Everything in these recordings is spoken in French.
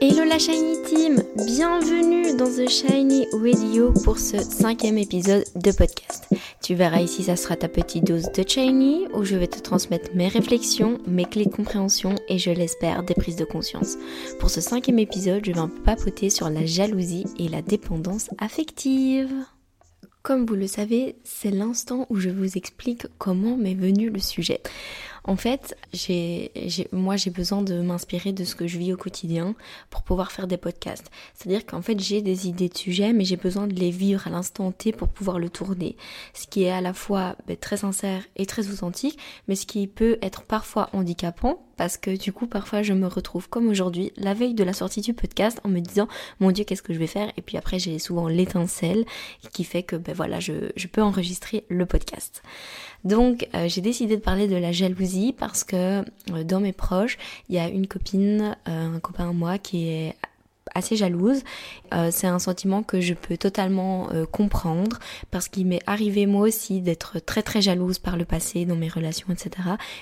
Hello la Shiny Team, bienvenue dans The Shiny Radio pour ce cinquième épisode de podcast. Tu verras ici, ça sera ta petite dose de Shiny où je vais te transmettre mes réflexions, mes clés de compréhension et je l'espère des prises de conscience. Pour ce cinquième épisode, je vais un peu papoter sur la jalousie et la dépendance affective. Comme vous le savez, c'est l'instant où je vous explique comment m'est venu le sujet. En fait, moi j'ai besoin de m'inspirer de ce que je vis au quotidien pour pouvoir faire des podcasts. C'est-à-dire qu'en fait j'ai des idées de sujets, mais j'ai besoin de les vivre à l'instant T pour pouvoir le tourner. Ce qui est à la fois ben, très sincère et très authentique, mais ce qui peut être parfois handicapant parce que du coup parfois je me retrouve comme aujourd'hui la veille de la sortie du podcast en me disant mon dieu qu'est-ce que je vais faire? Et puis après j'ai souvent l'étincelle qui fait que ben voilà je, je peux enregistrer le podcast. Donc euh, j'ai décidé de parler de la jalousie parce que euh, dans mes proches, il y a une copine, euh, un copain moi qui est assez jalouse. Euh, c'est un sentiment que je peux totalement euh, comprendre parce qu'il m'est arrivé moi aussi d'être très très jalouse par le passé dans mes relations, etc.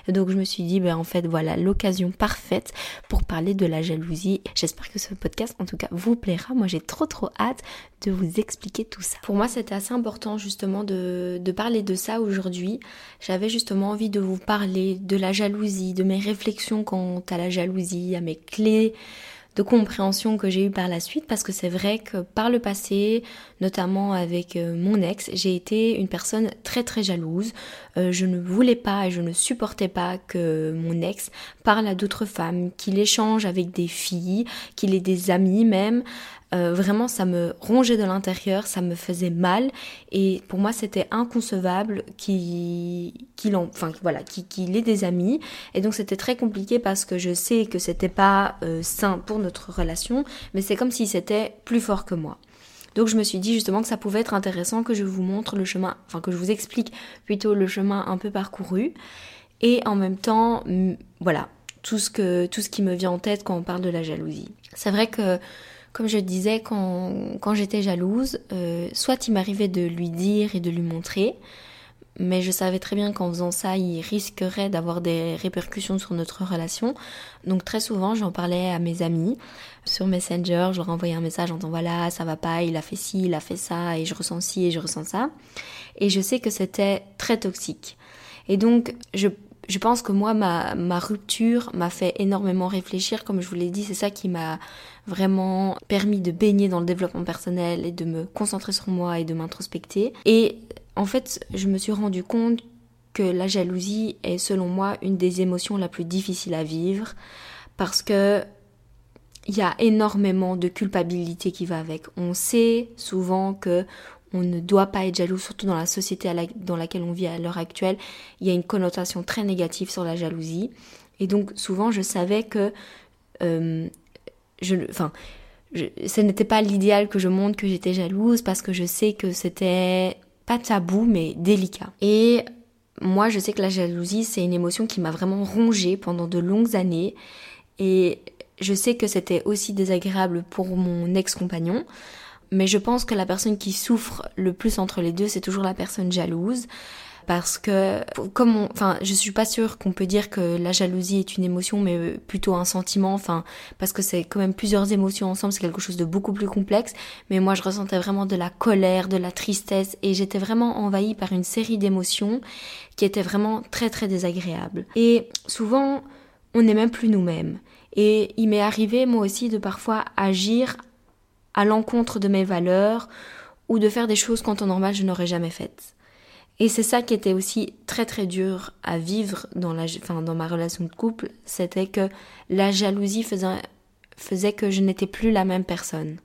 Et donc je me suis dit, ben en fait voilà l'occasion parfaite pour parler de la jalousie. J'espère que ce podcast en tout cas vous plaira. Moi j'ai trop trop hâte de vous expliquer tout ça. Pour moi c'était assez important justement de, de parler de ça aujourd'hui. J'avais justement envie de vous parler de la jalousie, de mes réflexions quant à la jalousie, à mes clés de compréhension que j'ai eu par la suite parce que c'est vrai que par le passé, notamment avec euh, mon ex, j'ai été une personne très très jalouse. Euh, je ne voulais pas et je ne supportais pas que mon ex parle à d'autres femmes, qu'il échange avec des filles, qu'il ait des amis même. Euh, vraiment, ça me rongeait de l'intérieur, ça me faisait mal, et pour moi, c'était inconcevable qu'il enfin voilà, ait des amis. Et donc, c'était très compliqué parce que je sais que c'était pas euh, sain pour notre relation, mais c'est comme si c'était plus fort que moi. Donc je me suis dit justement que ça pouvait être intéressant que je vous montre le chemin, enfin que je vous explique plutôt le chemin un peu parcouru et en même temps, voilà, tout ce que tout ce qui me vient en tête quand on parle de la jalousie. C'est vrai que comme je disais, quand, j'étais jalouse, euh, soit il m'arrivait de lui dire et de lui montrer, mais je savais très bien qu'en faisant ça, il risquerait d'avoir des répercussions sur notre relation. Donc très souvent, j'en parlais à mes amis sur Messenger, je leur envoyais un message en disant voilà, ça va pas, il a fait ci, il a fait ça, et je ressens ci et je ressens ça. Et je sais que c'était très toxique. Et donc, je je pense que moi, ma, rupture m'a fait énormément réfléchir. Comme je vous l'ai dit, c'est ça qui m'a vraiment permis de baigner dans le développement personnel et de me concentrer sur moi et de m'introspecter. Et en fait, je me suis rendu compte que la jalousie est, selon moi, une des émotions la plus difficiles à vivre parce que il y a énormément de culpabilité qui va avec. On sait souvent que on ne doit pas être jaloux, surtout dans la société dans laquelle on vit à l'heure actuelle. Il y a une connotation très négative sur la jalousie. Et donc souvent je savais que euh, je, enfin, ce n'était pas l'idéal que je montre que j'étais jalouse parce que je sais que c'était pas tabou mais délicat. Et moi je sais que la jalousie c'est une émotion qui m'a vraiment rongée pendant de longues années et je sais que c'était aussi désagréable pour mon ex-compagnon mais je pense que la personne qui souffre le plus entre les deux, c'est toujours la personne jalouse. Parce que, comme on, enfin, je suis pas sûre qu'on peut dire que la jalousie est une émotion, mais plutôt un sentiment, enfin, parce que c'est quand même plusieurs émotions ensemble, c'est quelque chose de beaucoup plus complexe. Mais moi, je ressentais vraiment de la colère, de la tristesse, et j'étais vraiment envahie par une série d'émotions qui étaient vraiment très très désagréables. Et souvent, on n'est même plus nous-mêmes. Et il m'est arrivé, moi aussi, de parfois agir à l'encontre de mes valeurs ou de faire des choses qu'en temps normal je n'aurais jamais faites. Et c'est ça qui était aussi très très dur à vivre dans, la, dans ma relation de couple, c'était que la jalousie faisait, faisait que je n'étais plus la même personne.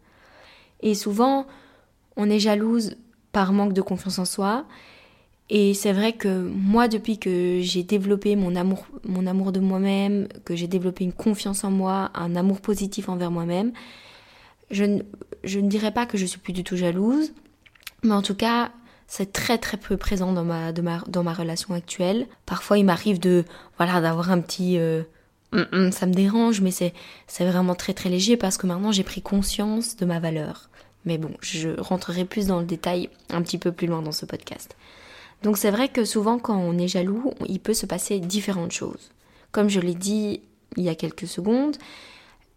Et souvent, on est jalouse par manque de confiance en soi. Et c'est vrai que moi, depuis que j'ai développé mon amour, mon amour de moi-même, que j'ai développé une confiance en moi, un amour positif envers moi-même, je ne, dirais pas que je suis plus du tout jalouse, mais en tout cas, c'est très très peu présent dans ma, dans ma relation actuelle. Parfois, il m'arrive de voilà d'avoir un petit euh, hum, hum, ça me dérange, mais c'est c'est vraiment très très léger parce que maintenant j'ai pris conscience de ma valeur. Mais bon, je rentrerai plus dans le détail un petit peu plus loin dans ce podcast. Donc c'est vrai que souvent quand on est jaloux, il peut se passer différentes choses. Comme je l'ai dit il y a quelques secondes,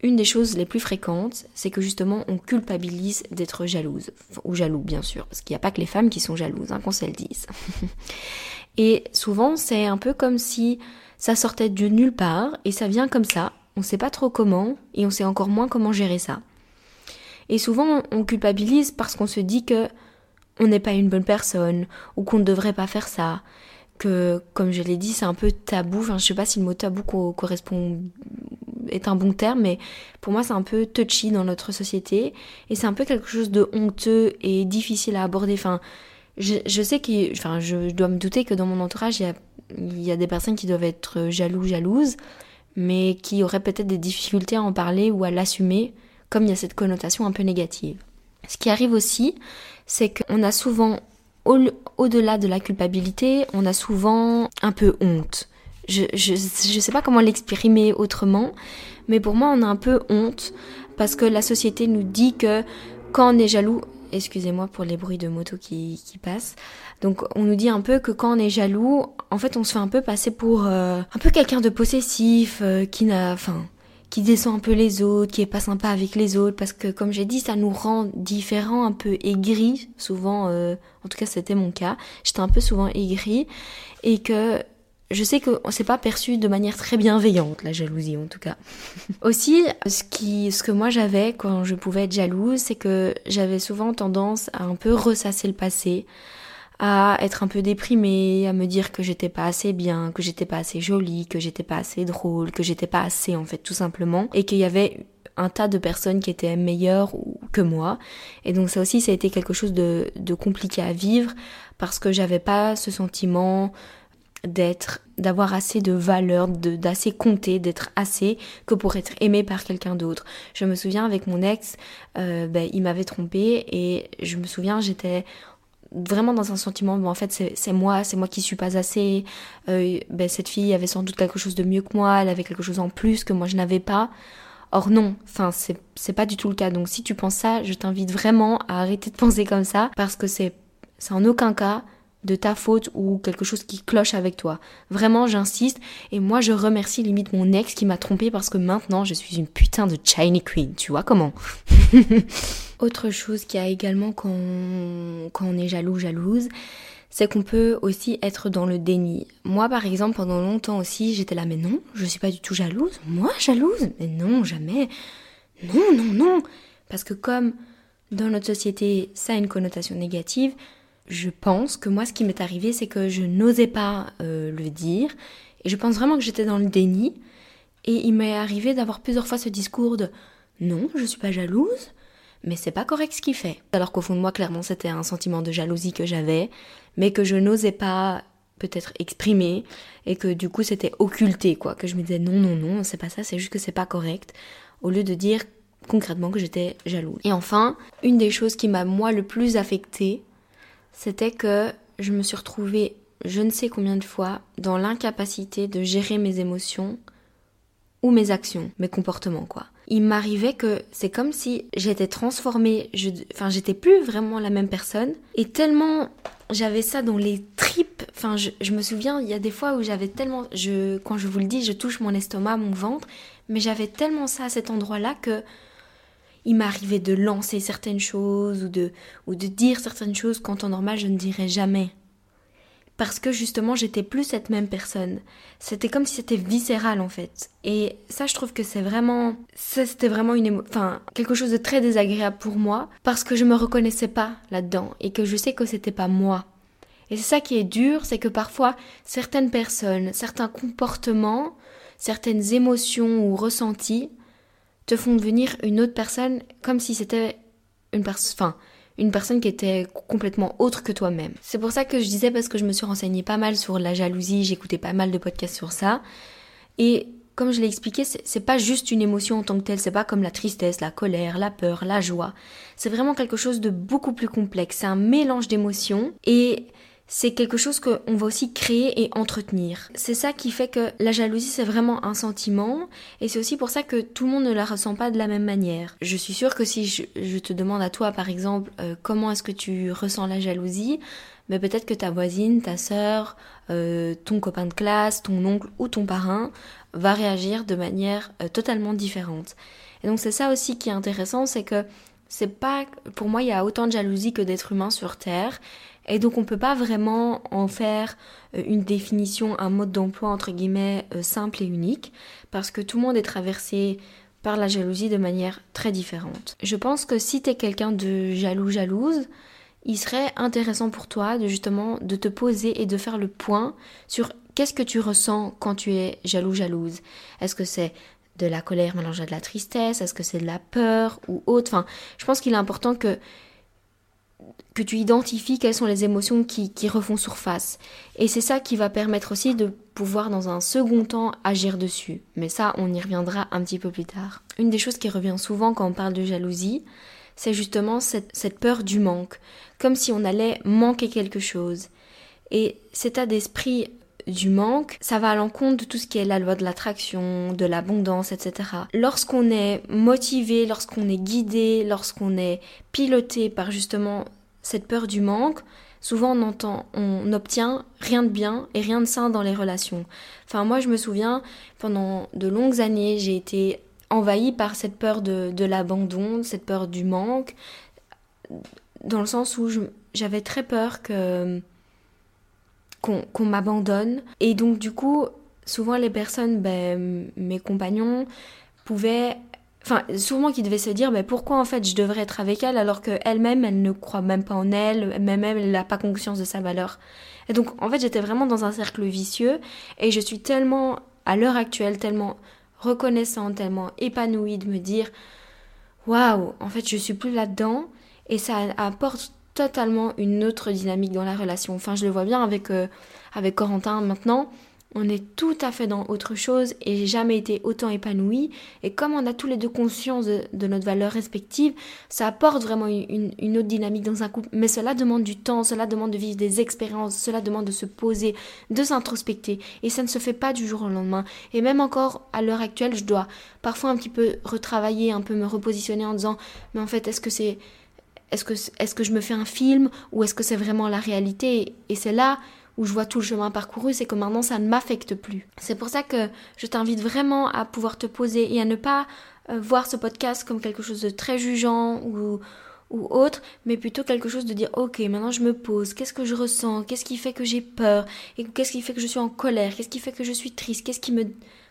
une des choses les plus fréquentes, c'est que justement on culpabilise d'être jalouse, ou jaloux bien sûr, parce qu'il n'y a pas que les femmes qui sont jalouses, hein, qu'on se le dise. et souvent c'est un peu comme si ça sortait de nulle part, et ça vient comme ça, on ne sait pas trop comment, et on sait encore moins comment gérer ça. Et souvent on culpabilise parce qu'on se dit que on n'est pas une bonne personne, ou qu'on ne devrait pas faire ça, que, comme je l'ai dit, c'est un peu tabou. Enfin, je sais pas si le mot tabou correspond est un bon terme, mais pour moi c'est un peu touchy dans notre société et c'est un peu quelque chose de honteux et difficile à aborder. Enfin, je, sais que, enfin, je dois me douter que dans mon entourage il y a, des personnes qui doivent être jaloux, jalouses, mais qui auraient peut-être des difficultés à en parler ou à l'assumer, comme il y a cette connotation un peu négative. Ce qui arrive aussi, c'est qu'on a souvent, au-delà de la culpabilité, on a souvent un peu honte je, je, je sais pas comment l'exprimer autrement, mais pour moi on a un peu honte parce que la société nous dit que quand on est jaloux, excusez-moi pour les bruits de moto qui, qui passent, donc on nous dit un peu que quand on est jaloux, en fait on se fait un peu passer pour euh, un peu quelqu'un de possessif, euh, qui n'a, enfin, qui descend un peu les autres, qui est pas sympa avec les autres, parce que comme j'ai dit, ça nous rend différents, un peu aigris, souvent, euh, en tout cas c'était mon cas, j'étais un peu souvent aigri, et que je sais que c'est pas perçu de manière très bienveillante, la jalousie en tout cas. Aussi, ce, qui, ce que moi j'avais quand je pouvais être jalouse, c'est que j'avais souvent tendance à un peu ressasser le passé, à être un peu déprimée, à me dire que j'étais pas assez bien, que j'étais pas assez jolie, que j'étais pas assez drôle, que j'étais pas assez en fait tout simplement, et qu'il y avait un tas de personnes qui étaient meilleures que moi. Et donc ça aussi, ça a été quelque chose de, de compliqué à vivre parce que j'avais pas ce sentiment d'être, d'avoir assez de valeur, d'assez compter, d'être assez que pour être aimé par quelqu'un d'autre. Je me souviens avec mon ex, euh, ben, il m'avait trompé et je me souviens j'étais vraiment dans un sentiment bon en fait c'est moi c'est moi qui suis pas assez euh, ben, cette fille avait sans doute quelque chose de mieux que moi elle avait quelque chose en plus que moi je n'avais pas or non enfin c'est pas du tout le cas donc si tu penses ça je t'invite vraiment à arrêter de penser comme ça parce que c'est en aucun cas de ta faute ou quelque chose qui cloche avec toi. Vraiment, j'insiste. Et moi, je remercie limite mon ex qui m'a trompé parce que maintenant, je suis une putain de Chinese Queen. Tu vois comment? Autre chose qui a également quand quand on est jaloux, jalouse, c'est qu'on peut aussi être dans le déni. Moi, par exemple, pendant longtemps aussi, j'étais là, mais non, je suis pas du tout jalouse. Moi, jalouse? Mais non, jamais. Non, non, non. Parce que comme dans notre société, ça a une connotation négative, je pense que moi, ce qui m'est arrivé, c'est que je n'osais pas euh, le dire. Et je pense vraiment que j'étais dans le déni. Et il m'est arrivé d'avoir plusieurs fois ce discours de non, je suis pas jalouse, mais c'est pas correct ce qu'il fait. Alors qu'au fond de moi, clairement, c'était un sentiment de jalousie que j'avais, mais que je n'osais pas peut-être exprimer et que du coup c'était occulté quoi que je me disais non non non c'est pas ça c'est juste que c'est pas correct au lieu de dire concrètement que j'étais jalouse et enfin une des choses qui m'a moi le plus affectée c'était que je me suis retrouvée je ne sais combien de fois dans l'incapacité de gérer mes émotions ou mes actions, mes comportements quoi. Il m'arrivait que c'est comme si j'étais transformée, je, enfin j'étais plus vraiment la même personne et tellement j'avais ça dans les tripes, enfin je, je, me souviens il y a des fois où j'avais tellement, je, quand je vous le dis je touche mon estomac, mon ventre, mais j'avais tellement ça à cet endroit-là que il m'arrivait de lancer certaines choses ou de, ou de dire certaines choses qu'en temps normal je ne dirais jamais. Parce que justement j'étais plus cette même personne. C'était comme si c'était viscéral en fait. Et ça je trouve que c'est vraiment... Ça c'était vraiment une enfin, quelque chose de très désagréable pour moi parce que je me reconnaissais pas là-dedans et que je sais que c'était pas moi. Et c'est ça qui est dur, c'est que parfois certaines personnes, certains comportements, certaines émotions ou ressentis te font devenir une autre personne comme si c'était une personne, une personne qui était complètement autre que toi-même. C'est pour ça que je disais parce que je me suis renseignée pas mal sur la jalousie, j'écoutais pas mal de podcasts sur ça. Et comme je l'ai expliqué, c'est pas juste une émotion en tant que telle, c'est pas comme la tristesse, la colère, la peur, la joie. C'est vraiment quelque chose de beaucoup plus complexe. C'est un mélange d'émotions et c'est quelque chose qu'on va aussi créer et entretenir. C'est ça qui fait que la jalousie, c'est vraiment un sentiment, et c'est aussi pour ça que tout le monde ne la ressent pas de la même manière. Je suis sûre que si je, te demande à toi, par exemple, euh, comment est-ce que tu ressens la jalousie, mais peut-être que ta voisine, ta sœur, euh, ton copain de classe, ton oncle ou ton parrain va réagir de manière euh, totalement différente. Et donc c'est ça aussi qui est intéressant, c'est que c'est pas pour moi il y a autant de jalousie que d'êtres humains sur terre et donc on peut pas vraiment en faire euh, une définition, un mode d'emploi entre guillemets simple et unique parce que tout le monde est traversé par la jalousie de manière très différente. Je pense que si tu es quelqu'un de jaloux jalouse, il serait intéressant pour toi de justement de te poser et de faire le point sur qu'est-ce que tu ressens quand tu es jaloux jalouse. Est-ce que c'est de la colère mélangée à de la tristesse? Est-ce que c'est de la peur ou autre? Enfin, je pense qu'il est important que que tu identifies quelles sont les émotions qui, qui refont surface. Et c'est ça qui va permettre aussi de pouvoir dans un second temps agir dessus. Mais ça, on y reviendra un petit peu plus tard. Une des choses qui revient souvent quand on parle de jalousie, c'est justement cette, cette, peur du manque, comme si on allait manquer quelque chose. Et cet état d'esprit du manque, ça va à l'encontre de tout ce qui est la loi de l'attraction, de l'abondance, etc. Lorsqu'on est motivé, lorsqu'on est guidé, lorsqu'on est piloté par justement cette peur du manque, souvent on entend, on rien de bien et rien de sain dans les relations. Enfin, moi je me souviens, pendant de longues années, j'ai été envahie par cette peur de, de l'abandon, cette peur du manque, dans le sens où j'avais très peur que qu'on m'abandonne. Et donc du coup, souvent les personnes, ben, mes compagnons, pouvaient... Enfin, souvent qu'ils devaient se dire, ben, pourquoi en fait je devrais être avec elle alors qu'elle-même, elle ne croit même pas en elle, même elle n'a pas conscience de sa valeur. Et donc en fait j'étais vraiment dans un cercle vicieux et je suis tellement, à l'heure actuelle, tellement reconnaissante, tellement épanouie de me dire, waouh, en fait je suis plus là-dedans et ça apporte totalement une autre dynamique dans la relation. Enfin, je le vois bien avec, euh, avec Corentin maintenant. On est tout à fait dans autre chose et j'ai jamais été autant épanouie. Et comme on a tous les deux conscience de, notre valeur respective, ça apporte vraiment une, une, autre dynamique dans un couple. Mais cela demande du temps, cela demande de vivre des expériences, cela demande de se poser, de s'introspecter. Et ça ne se fait pas du jour au lendemain. Et même encore à l'heure actuelle, je dois parfois un petit peu retravailler, un peu me repositionner en disant, mais en fait, est-ce que c'est est-ce que, est que je me fais un film ou est-ce que c'est vraiment la réalité? Et c'est là où je vois tout le chemin parcouru, c'est que maintenant ça ne m'affecte plus. C'est pour ça que je t'invite vraiment à pouvoir te poser et à ne pas euh, voir ce podcast comme quelque chose de très jugeant ou, ou autre, mais plutôt quelque chose de dire ok, maintenant je me pose, qu'est-ce que je ressens, qu'est-ce qui fait que j'ai peur, et qu'est-ce qui fait que je suis en colère, qu'est-ce qui fait que je suis triste, qu'est-ce qui me...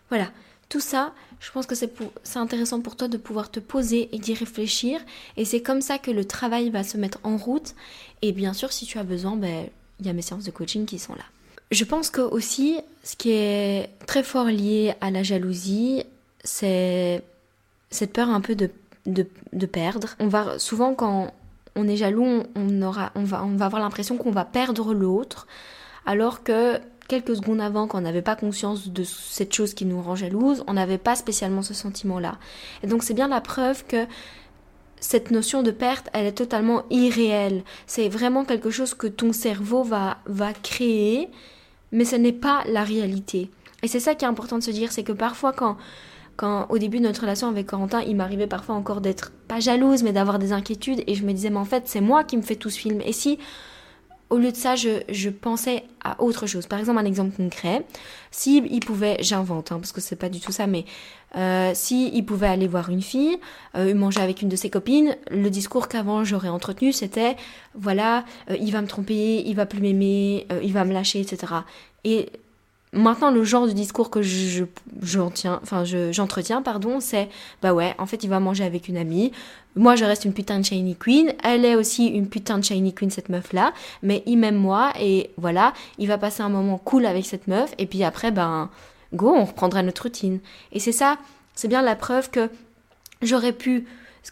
Voilà, tout ça, je pense que c'est intéressant pour toi de pouvoir te poser et d'y réfléchir. Et c'est comme ça que le travail va se mettre en route. Et bien sûr, si tu as besoin, ben, il y a mes séances de coaching qui sont là. Je pense que aussi, ce qui est très fort lié à la jalousie, c'est cette peur un peu de, de, perdre. On va souvent quand on est jaloux, on, va avoir l'impression qu'on va perdre l'autre, alors que quelques secondes avant, quand on n'avait pas conscience de cette chose qui nous rend jalouse, on n'avait pas spécialement ce sentiment-là. Et donc c'est bien la preuve que cette notion de perte, elle est totalement irréelle. C'est vraiment quelque chose que ton cerveau va, va créer, mais ce n'est pas la réalité. Et c'est ça qui est important de se dire, c'est que parfois quand, quand au début de notre relation avec Corentin, il m'arrivait parfois encore d'être pas jalouse, mais d'avoir des inquiétudes, et je me disais, mais en fait, c'est moi qui me fais tout ce film. Et si au lieu de ça, je, pensais à autre chose. Par exemple, un exemple concret. Si il pouvait, j'invente, hein, parce que c'est pas du tout ça, mais euh, si il pouvait aller voir une fille, euh, manger avec une de ses copines, le discours qu'avant j'aurais entretenu, c'était voilà, euh, il va me tromper, il va plus m'aimer, euh, il va me lâcher, etc. Et Maintenant, le genre de discours que je, enfin, j'entretiens, pardon, c'est bah ouais, en fait, il va manger avec une amie. Moi, je reste une putain de shiny queen. Elle est aussi une putain de shiny queen, cette meuf-là. Mais il m'aime moi et voilà, il va passer un moment cool avec cette meuf. Et puis après, ben, go, on reprendra notre routine. Et c'est ça, c'est bien la preuve que j'aurais pu,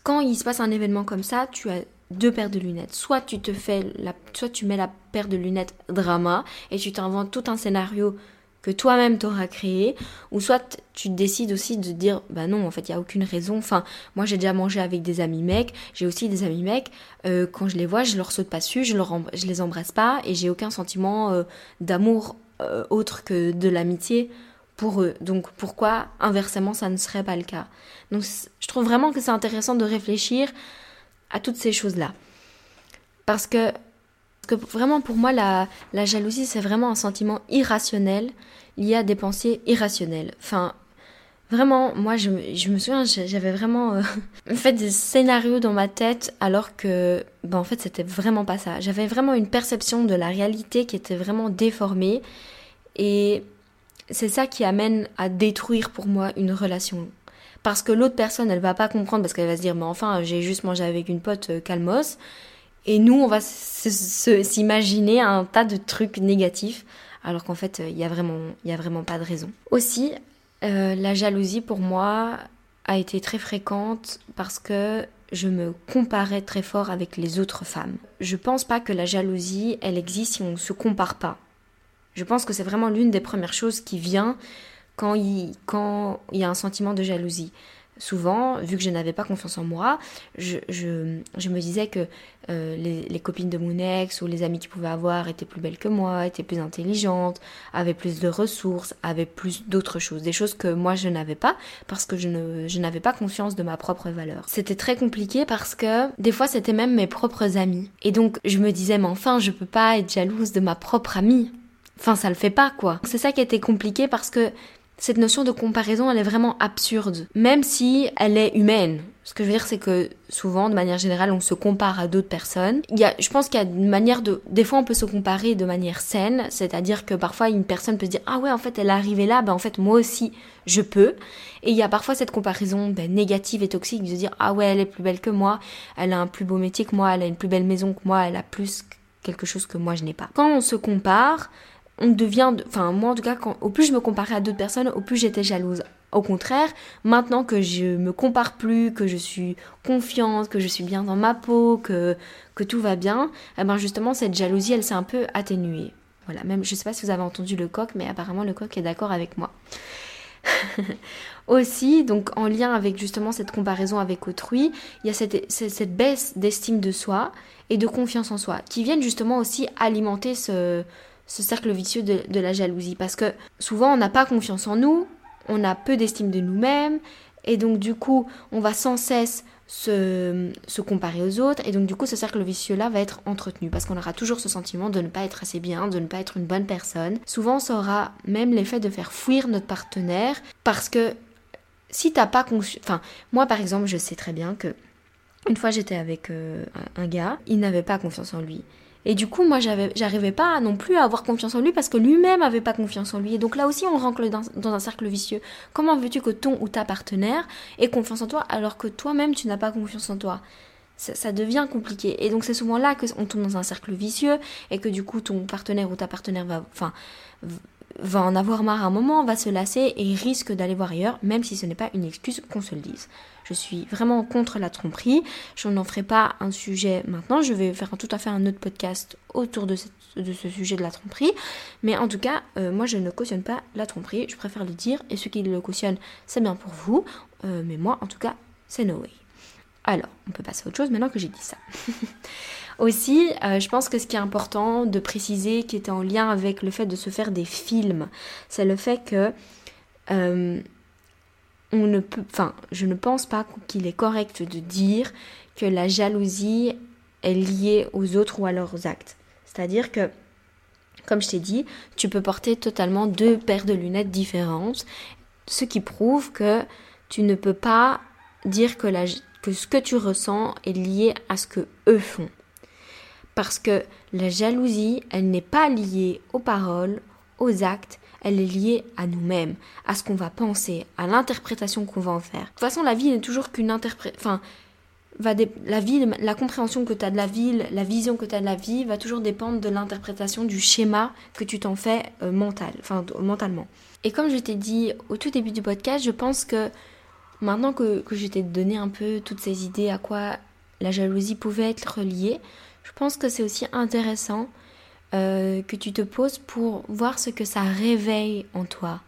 quand il se passe un événement comme ça, tu as deux paires de lunettes. Soit tu te fais la, soit tu mets la paire de lunettes drama et tu t'inventes tout un scénario que toi-même t'auras créé, ou soit tu décides aussi de dire bah non en fait il y a aucune raison. Enfin moi j'ai déjà mangé avec des amis mecs, j'ai aussi des amis mecs. Euh, quand je les vois je leur saute pas dessus, je, leur les embrasse pas et j'ai aucun sentiment euh, d'amour euh, autre que de l'amitié pour eux. Donc pourquoi inversement ça ne serait pas le cas? Donc je trouve vraiment que c'est intéressant de réfléchir à toutes ces choses là parce que que vraiment pour moi, la, la jalousie, c'est vraiment un sentiment irrationnel lié à des pensées irrationnelles. Enfin, Vraiment, moi, je, je me souviens, j'avais vraiment euh, fait des scénarios dans ma tête alors que, ben, en fait, c'était vraiment pas ça. J'avais vraiment une perception de la réalité qui était vraiment déformée. Et c'est ça qui amène à détruire pour moi une relation. Parce que l'autre personne, elle va pas comprendre parce qu'elle va se dire, mais enfin, j'ai juste mangé avec une pote euh, calmos. Et nous, on va s'imaginer un tas de trucs négatifs alors qu'en fait, il n'y a, vraiment, y a vraiment pas de raison. Aussi, euh, la jalousie pour moi a été très fréquente parce que je me comparais très fort avec les autres femmes. Je pense pas que la jalousie, elle existe si on ne se compare pas. Je pense que c'est vraiment l'une des premières choses qui vient quand il, quand il y a un sentiment de jalousie souvent, vu que je n'avais pas confiance en moi, je, me disais que euh, les, copines de mon ex ou les amis qu'il pouvait avoir étaient plus belles que moi, étaient plus intelligentes, avaient plus de ressources, avaient plus d'autres choses, des choses que moi je n'avais pas parce que je, n'avais pas confiance de ma propre valeur. C'était très compliqué parce que des fois c'était même mes propres amis. Et donc je me disais, mais enfin, je peux pas être jalouse de ma propre amie. Enfin, ça le fait pas, quoi. C'est ça qui était compliqué parce que cette notion de comparaison, elle est vraiment absurde, même si elle est humaine. Ce que je veux dire, c'est que souvent, de manière générale, on se compare à d'autres personnes. Il y a, je pense qu'il y a une manière de, des fois, on peut se comparer de manière saine, c'est-à-dire que parfois, une personne peut se dire, ah ouais, en fait, elle est arrivée là, ben en fait, moi aussi, je peux. Et il y a parfois cette comparaison ben, négative et toxique de dire, ah ouais, elle est plus belle que moi, elle a un plus beau métier que moi, elle a une plus belle maison que moi, elle a plus quelque chose que moi je n'ai pas. Quand on se compare, on devient, enfin moi en tout cas, au plus je me comparais à d'autres personnes, au plus j'étais jalouse. Au contraire, maintenant que je me compare plus, que je suis confiante, que je suis bien dans ma peau, que, que tout va bien, eh ben justement cette jalousie elle s'est un peu atténuée. Voilà, même je sais pas si vous avez entendu le coq, mais apparemment le coq est d'accord avec moi. Aussi, donc en lien avec justement cette comparaison avec autrui, il y a cette baisse d'estime de soi et de confiance en soi qui viennent justement aussi alimenter ce, ce cercle vicieux de, la jalousie. Parce que souvent, on n'a pas confiance en nous, on a peu d'estime de nous-mêmes, et donc du coup, on va sans cesse se, se, comparer aux autres, et donc du coup, ce cercle vicieux-là va être entretenu, parce qu'on aura toujours ce sentiment de ne pas être assez bien, de ne pas être une bonne personne. Souvent, ça aura même l'effet de faire fuir notre partenaire, parce que si t'as pas confiance... Enfin, moi par exemple, je sais très bien que une fois j'étais avec euh, un gars, il n'avait pas confiance en lui. Et du coup, moi, j'arrivais pas non plus à avoir confiance en lui parce que lui-même avait pas confiance en lui. Et donc là aussi, on rentre dans, un cercle vicieux. Comment veux-tu que ton ou ta partenaire ait confiance en toi alors que toi-même, tu n'as pas confiance en toi? Ça, devient compliqué. Et donc c'est souvent là qu'on tombe dans un cercle vicieux et que du coup ton partenaire ou ta partenaire va, enfin, va en avoir marre à un moment, va se lasser et risque d'aller voir ailleurs, même si ce n'est pas une excuse qu'on se le dise. Je suis vraiment contre la tromperie. Je n'en ferai pas un sujet maintenant. Je vais faire tout à fait un autre podcast autour de, ce sujet de la tromperie. Mais en tout cas, euh, moi, je ne cautionne pas la tromperie. Je préfère le dire. Et ceux qui le cautionnent, c'est bien pour vous. Euh, mais moi, en tout cas, c'est no way. Alors, on peut passer à autre chose maintenant que j'ai dit ça. Aussi, euh, je pense que ce qui est important de préciser, qui était en lien avec le fait de se faire des films, c'est le fait que on ne peut, enfin, je ne pense pas qu'il est correct de dire que la jalousie est liée aux autres ou à leurs actes. C'est-à-dire que, comme je t'ai dit, tu peux porter totalement deux paires de lunettes différentes, ce qui prouve que tu ne peux pas dire que, la, que ce que tu ressens est lié à ce que eux font. Parce que la jalousie, elle n'est pas liée aux paroles, aux actes, elle est liée à nous-mêmes, à ce qu'on va penser, à l'interprétation qu'on va en faire. De toute façon, la vie n'est toujours qu'une interprétation. Enfin, va la vie, la compréhension que tu as de la vie, la vision que tu as de la vie va toujours dépendre de l'interprétation du schéma que tu t'en fais euh, mental, enfin, mentalement. Et comme je t'ai dit au tout début du podcast, je pense que maintenant que, que je t'ai donné un peu toutes ces idées à quoi la jalousie pouvait être reliée, je pense que c'est aussi intéressant euh, que tu te poses pour voir ce que ça réveille en toi.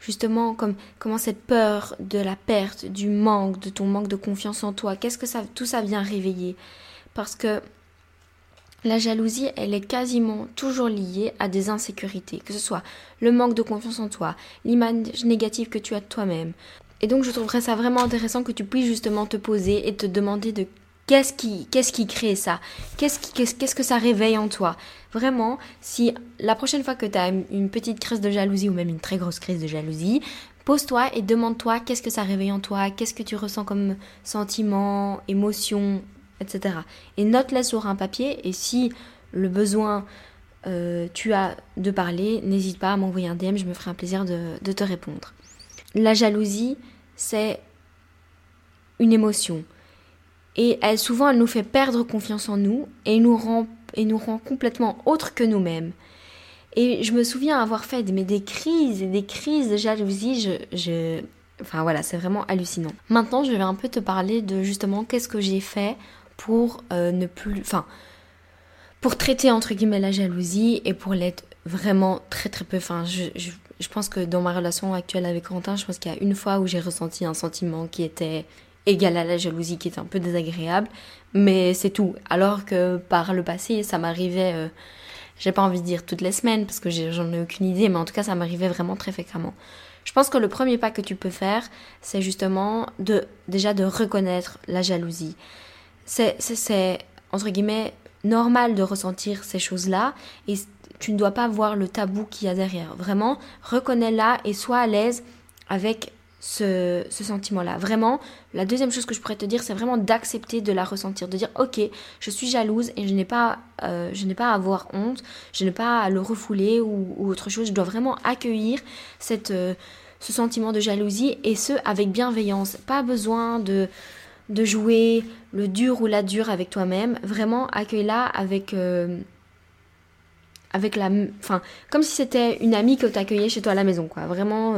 Justement, comme comment cette peur de la perte, du manque, de ton manque de confiance en toi, qu'est-ce que ça, tout ça vient réveiller? Parce que la jalousie, elle est quasiment toujours liée à des insécurités, que ce soit le manque de confiance en toi, l'image négative que tu as de toi-même. Et donc je trouverais ça vraiment intéressant que tu puisses justement te poser et te demander de Qu'est-ce qui, crée ça? Qu'est-ce, que ça réveille en toi? Vraiment, si la prochaine fois que tu as une petite crise de jalousie ou même une très grosse crise de jalousie, pose-toi et demande-toi qu'est-ce que ça réveille en toi, qu'est-ce que tu ressens comme sentiment, émotion, etc. Et note-les sur un papier et si le besoin euh, tu as de parler, n'hésite pas à m'envoyer un DM, je me ferai un plaisir de te répondre. La jalousie, c'est une émotion. Et elle, souvent, elle nous fait perdre confiance en nous et nous rend, et nous rend complètement autres que nous-mêmes. Et je me souviens avoir fait des crises et des crises de jalousie. Je, je... Enfin voilà, c'est vraiment hallucinant. Maintenant, je vais un peu te parler de justement qu'est-ce que j'ai fait pour euh, ne plus. Enfin, pour traiter entre guillemets la jalousie et pour l'être vraiment très très peu. Enfin, je, je, je pense que dans ma relation actuelle avec Quentin, je pense qu'il y a une fois où j'ai ressenti un sentiment qui était égal à la jalousie, qui était un peu désagréable, mais c'est tout. Alors que par le passé, ça m'arrivait, euh, j'ai pas envie de dire toutes les semaines parce que j'en ai aucune idée, mais en tout cas, ça m'arrivait vraiment très fréquemment. Je pense que le premier pas que tu peux faire, c'est justement de déjà de reconnaître la jalousie. C'est, entre guillemets normal de ressentir ces choses-là et tu ne dois pas voir le tabou qu'il y a derrière. Vraiment, reconnais-la et sois à l'aise avec ce, sentiment-là. Vraiment, la deuxième chose que je pourrais te dire, c'est vraiment d'accepter de la ressentir, de dire ok, je suis jalouse et je n'ai pas, euh, je n'ai pas à avoir honte, je n'ai pas à le refouler ou, autre chose. Je dois vraiment accueillir cette, euh, ce sentiment de jalousie et ce avec bienveillance. Pas besoin de de jouer le dur ou la dure avec toi-même. Vraiment, accueille-la avec euh, avec la, enfin, comme si c'était une amie que tu accueillais chez toi à la maison, quoi. Vraiment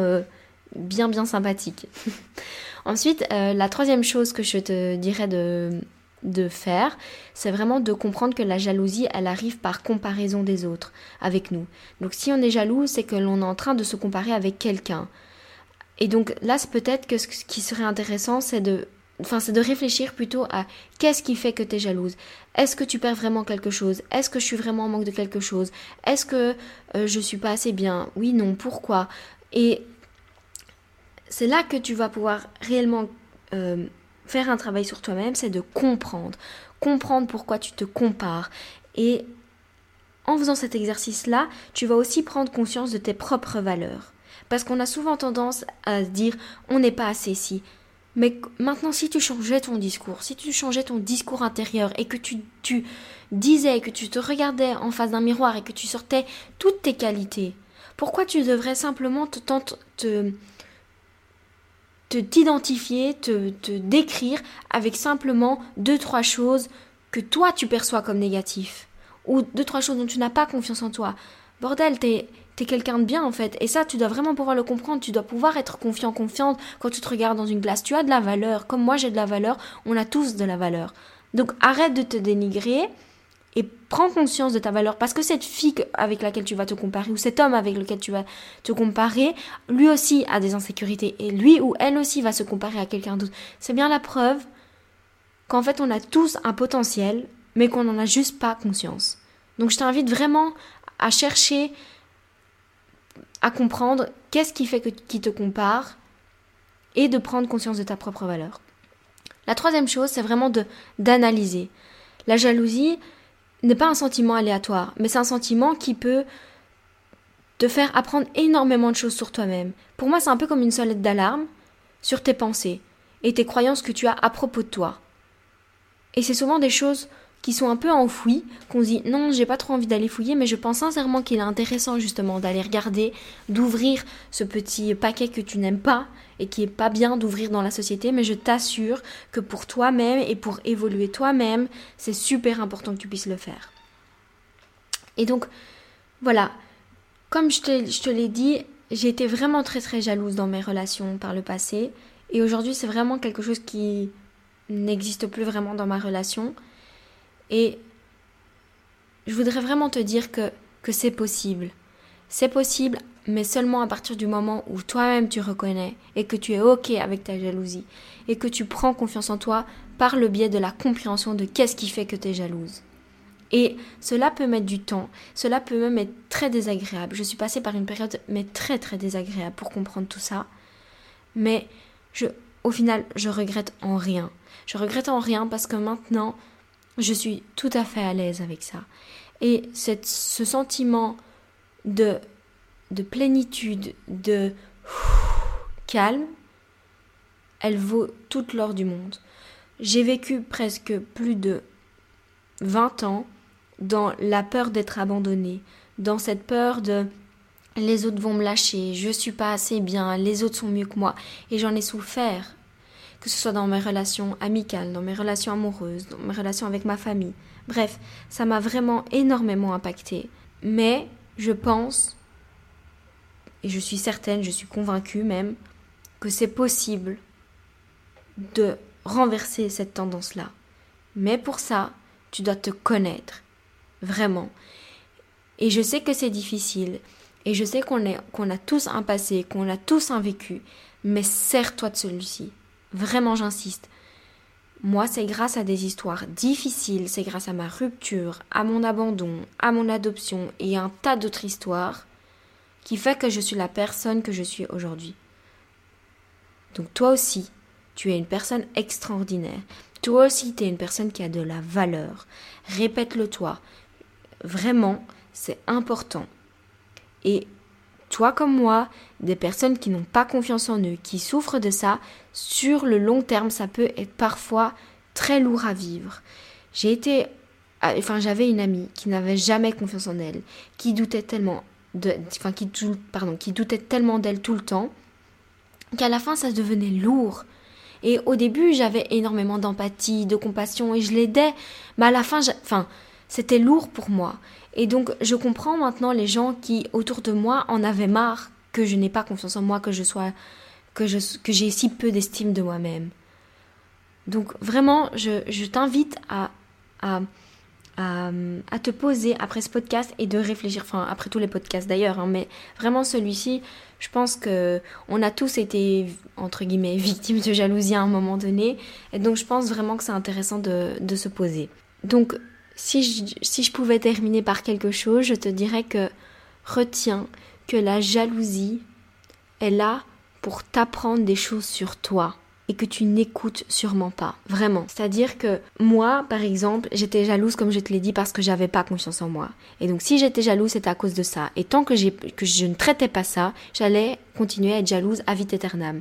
bien bien sympathique. Ensuite, euh, la troisième chose que je te dirais de, de faire, c'est vraiment de comprendre que la jalousie, elle arrive par comparaison des autres avec nous. Donc si on est jaloux, c'est que l'on est en train de se comparer avec quelqu'un. Et donc là, c'est peut-être que ce qui serait intéressant, c'est de Enfin, c'est de réfléchir plutôt à qu'est-ce qui fait que tu es jalouse? Est-ce que tu perds vraiment quelque chose? Est-ce que je suis vraiment en manque de quelque chose? Est-ce que euh, je suis pas assez bien? Oui, non, pourquoi? Et c'est là que tu vas pouvoir réellement euh, faire un travail sur toi-même, c'est de comprendre. Comprendre pourquoi tu te compares. Et en faisant cet exercice-là, tu vas aussi prendre conscience de tes propres valeurs. Parce qu'on a souvent tendance à se dire on n'est pas assez si. Mais maintenant, si tu changeais ton discours, si tu changeais ton discours intérieur et que tu, disais, que tu te regardais en face d'un miroir et que tu sortais toutes tes qualités, pourquoi tu devrais simplement te, te t'identifier, te, te décrire avec simplement deux, trois choses que toi tu perçois comme négatifs. Ou deux, trois choses dont tu n'as pas confiance en toi. Bordel, t'es, t'es quelqu'un de bien en fait. Et ça, tu dois vraiment pouvoir le comprendre. Tu dois pouvoir être confiant, confiante quand tu te regardes dans une glace. Tu as de la valeur. Comme moi, j'ai de la valeur. On a tous de la valeur. Donc arrête de te dénigrer et prends conscience de ta valeur parce que cette fille avec laquelle tu vas te comparer ou cet homme avec lequel tu vas te comparer, lui aussi a des insécurités et lui ou elle aussi va se comparer à quelqu'un d'autre. C'est bien la preuve qu'en fait on a tous un potentiel mais qu'on n'en a juste pas conscience. Donc je t'invite vraiment à chercher à comprendre qu'est-ce qui fait que qui te compare et de prendre conscience de ta propre valeur. La troisième chose, c'est vraiment de d'analyser. La jalousie, n'est pas un sentiment aléatoire, mais c'est un sentiment qui peut te faire apprendre énormément de choses sur toi-même. Pour moi, c'est un peu comme une sonnette d'alarme sur tes pensées et tes croyances que tu as à propos de toi. Et c'est souvent des choses qui sont un peu enfouis, qu'on se dit non, j'ai pas trop envie d'aller fouiller, mais je pense sincèrement qu'il est intéressant justement d'aller regarder, d'ouvrir ce petit paquet que tu n'aimes pas et qui est pas bien d'ouvrir dans la société, mais je t'assure que pour toi-même et pour évoluer toi-même, c'est super important que tu puisses le faire. Et donc, voilà, comme je te, je te l'ai dit, j'ai été vraiment très très jalouse dans mes relations par le passé, et aujourd'hui c'est vraiment quelque chose qui n'existe plus vraiment dans ma relation. Et je voudrais vraiment te dire que, que c'est possible. C'est possible, mais seulement à partir du moment où toi-même tu reconnais et que tu es OK avec ta jalousie et que tu prends confiance en toi par le biais de la compréhension de qu'est-ce qui fait que tu es jalouse. Et cela peut mettre du temps, cela peut même être très désagréable. Je suis passée par une période mais très très désagréable pour comprendre tout ça. Mais au final, je regrette en rien. Je regrette en rien parce que maintenant, je suis tout à fait à l'aise avec ça. Et cette, ce sentiment de, de plénitude, de calme, elle vaut toute l'or du monde. J'ai vécu presque plus de 20 ans dans la peur d'être abandonnée, dans cette peur de les autres vont me lâcher, je suis pas assez bien, les autres sont mieux que moi, et j'en ai souffert, que ce soit dans mes relations amicales, dans mes relations amoureuses, dans mes relations avec ma famille. Bref, ça m'a vraiment énormément impacté. Mais je pense, et je suis certaine, je suis convaincue même, que c'est possible de renverser cette tendance-là. Mais pour ça, tu dois te connaître, vraiment. Et je sais que c'est difficile, et je sais qu'on a tous un passé, qu'on a tous un vécu, mais serre-toi de celui-ci. Vraiment, j'insiste. Moi, c'est grâce à des histoires difficiles, c'est grâce à ma rupture, à mon abandon, à mon adoption et un tas d'autres histoires qui fait que je suis la personne que je suis aujourd'hui. Donc toi aussi, tu es une personne extraordinaire. Toi aussi, tu es une personne qui a de la valeur. Répète-le toi. Vraiment, c'est important. Et toi comme moi, des personnes qui n'ont pas confiance en eux, qui souffrent de ça, sur le long terme, ça peut être parfois très lourd à vivre. J'ai été enfin j'avais une amie qui n'avait jamais confiance en elle, qui doutait tellement enfin qui pardon, qui doutait tellement d'elle tout le temps qu'à la fin ça devenait lourd. Et au début, j'avais énormément d'empathie, de compassion et je l'aidais, mais à la fin enfin c'était lourd pour moi. Et donc, je comprends maintenant les gens qui, autour de moi, en avaient marre que je n'ai pas confiance en moi, que je sois, que je, que j'ai si peu d'estime de moi-même. Donc, vraiment, je, je t'invite à, à, à, te poser après ce podcast et de réfléchir, enfin, après tous les podcasts d'ailleurs, hein, mais vraiment celui-ci, je pense que on a tous été, entre guillemets, victimes de jalousie à un moment donné. Et donc, je pense vraiment que c'est intéressant de, de se poser. Donc, si je, si je pouvais terminer par quelque chose, je te dirais que retiens que la jalousie est là pour t'apprendre des choses sur toi et que tu n'écoutes sûrement pas, vraiment. C'est-à-dire que moi, par exemple, j'étais jalouse comme je te l'ai dit parce que j'avais pas confiance en moi. Et donc si j'étais jalouse, c'était à cause de ça. Et tant que, que je ne traitais pas ça, j'allais continuer à être jalouse à vite éternam.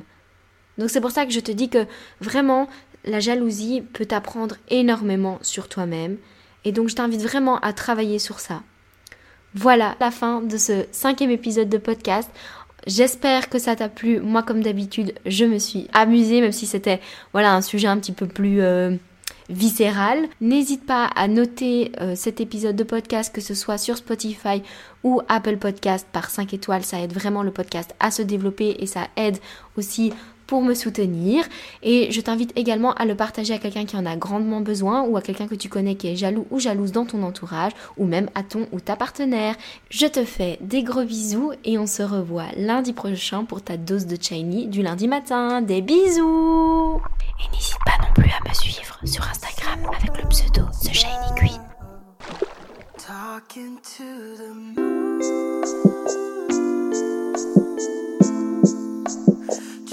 Donc c'est pour ça que je te dis que vraiment, la jalousie peut t'apprendre énormément sur toi-même et donc je t'invite vraiment à travailler sur ça. Voilà la fin de ce cinquième épisode de podcast. J'espère que ça t'a plu. Moi, comme d'habitude, je me suis amusée, même si c'était voilà un sujet un petit peu plus euh, viscéral. N'hésite pas à noter euh, cet épisode de podcast, que ce soit sur Spotify ou Apple Podcast par 5 étoiles. Ça aide vraiment le podcast à se développer et ça aide aussi pour me soutenir. Et je t'invite également à le partager à quelqu'un qui en a grandement besoin ou à quelqu'un que tu connais qui est jaloux ou jalouse dans ton entourage ou même à ton ou ta partenaire. Je te fais des gros bisous et on se revoit lundi prochain pour ta dose de Shiny du lundi matin. Des bisous Et n'hésite pas non plus à me suivre sur Instagram avec le pseudo The Shiny Queen.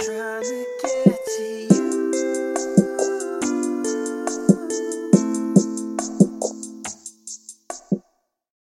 trying to get to you.